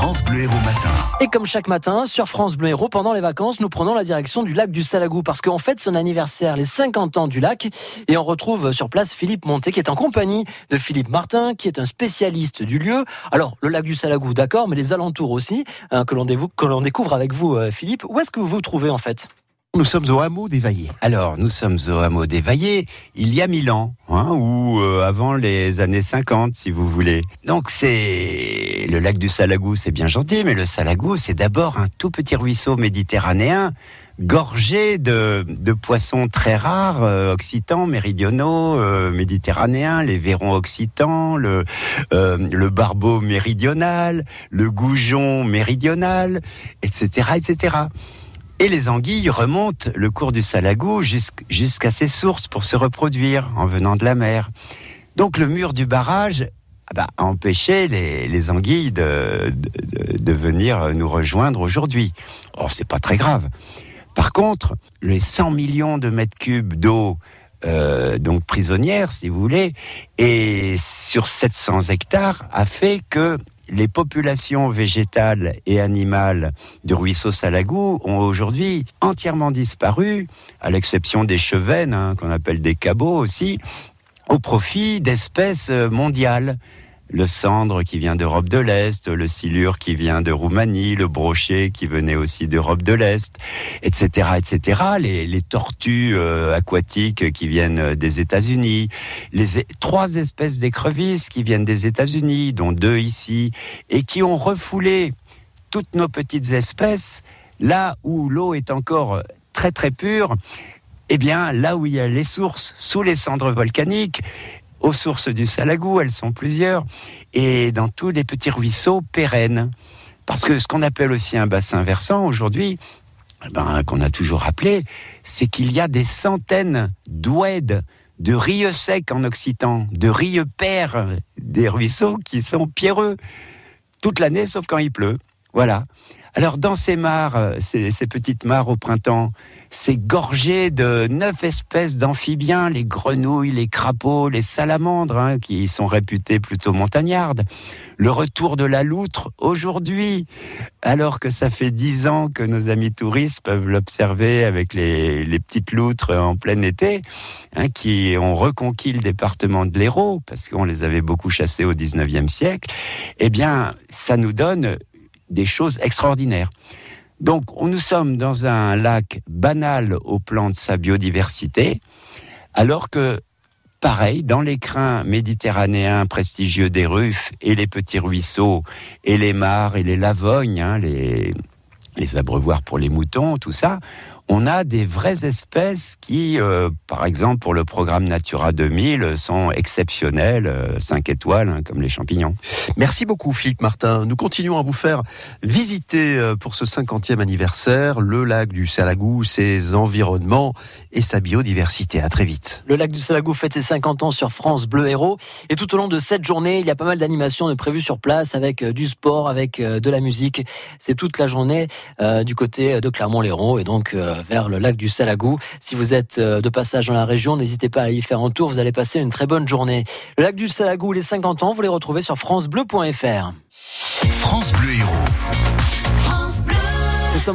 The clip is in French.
France Bleu Héros Matin. Et comme chaque matin, sur France Bleu Héros, pendant les vacances, nous prenons la direction du lac du Salagou parce qu'en fait, son anniversaire, les 50 ans du lac. Et on retrouve sur place Philippe Monté qui est en compagnie de Philippe Martin, qui est un spécialiste du lieu. Alors, le lac du Salagou, d'accord, mais les alentours aussi, hein, que l'on découvre avec vous, euh, Philippe. Où est-ce que vous vous trouvez en fait? Nous sommes au hameau d'Évaillé. Alors, nous sommes au hameau d'Évaillé il y a mille ans, hein, ou euh, avant les années 50, si vous voulez. Donc, c'est le lac du Salagou, c'est bien gentil, mais le Salagou, c'est d'abord un tout petit ruisseau méditerranéen gorgé de, poissons très rares, euh, occitans, méridionaux, euh, méditerranéens, les verrons occitans, le, le barbeau méridional, le goujon méridional, etc., etc. Et les anguilles remontent le cours du Salagou jusqu'à ses sources pour se reproduire en venant de la mer. Donc le mur du barrage bah, a empêché les, anguilles de, venir nous rejoindre aujourd'hui. Or, c'est pas très grave. Par contre, les 100 millions de mètres cubes d'eau euh, donc prisonnière, si vous voulez, et sur 700 hectares, a fait que les populations végétales et animales du ruisseau Salagou ont aujourd'hui entièrement disparu, à l'exception des chevennes, hein, qu'on appelle des cabots aussi, au profit d'espèces mondiales le cendre qui vient d'Europe de l'Est, le silure qui vient de Roumanie, le brochet qui venait aussi d'Europe de l'Est, etc., etc. Les, tortues euh, aquatiques qui viennent des États-Unis, les trois espèces d'écrevisses qui viennent des États-Unis, dont deux ici, et qui ont refoulé toutes nos petites espèces là où l'eau est encore très très pure. Eh bien, là où il y a les sources, sous les cendres volcaniques, aux sources du Salagou, elles sont plusieurs, et dans tous les petits ruisseaux pérennes. Parce que ce qu'on appelle aussi un bassin versant aujourd'hui, eh ben, qu'on a toujours appelé, c'est qu'il y a des centaines d'ouèdes, de rieux secs en occitan, de rieux pères, des ruisseaux qui sont pierreux toute l'année sauf quand il pleut. Voilà. Alors dans ces mares, ces, ces petites mares au printemps, c'est gorgé de neuf espèces d'amphibiens, les grenouilles, les crapauds, les salamandres, hein, qui sont réputés plutôt montagnardes. Le retour de la loutre aujourd'hui, alors que ça fait dix ans que nos amis touristes peuvent l'observer avec les, petites loutres en plein été, hein, qui ont reconquis le département de l'Hérault, parce qu'on les avait beaucoup chassés au 19e siècle, eh bien, ça nous donne des choses extraordinaires. Donc, nous sommes dans un lac banal au plan de sa biodiversité, alors que, pareil, dans les crins méditerranéens prestigieux des Ruffes et les petits ruisseaux et les mares et les lavognes, hein, les, les abreuvoirs pour les moutons, tout ça, on a des vraies espèces qui, euh, par exemple, pour le programme Natura 2000, sont exceptionnelles, 5 euh, étoiles, hein, comme les champignons. Merci beaucoup, Philippe Martin. Nous continuons à vous faire visiter euh, pour ce 50e anniversaire le lac du Salagou, ses environnements et sa biodiversité. À très vite. Le lac du Salagou fête ses 50 ans sur France Bleu Héros. Et tout au long de cette journée, il y a pas mal d'animations prévues sur place avec du sport, avec de la musique. C'est toute la journée du côté de Clermont-Lérault. Et donc, vers le lac du Salagou. Si vous êtes euh, de passage dans la région, n'hésitez pas à y faire un tour. Vous allez passer une très bonne journée. Le lac du Salagou, les 50 ans, vous les retrouvez sur francebleu.fr. France.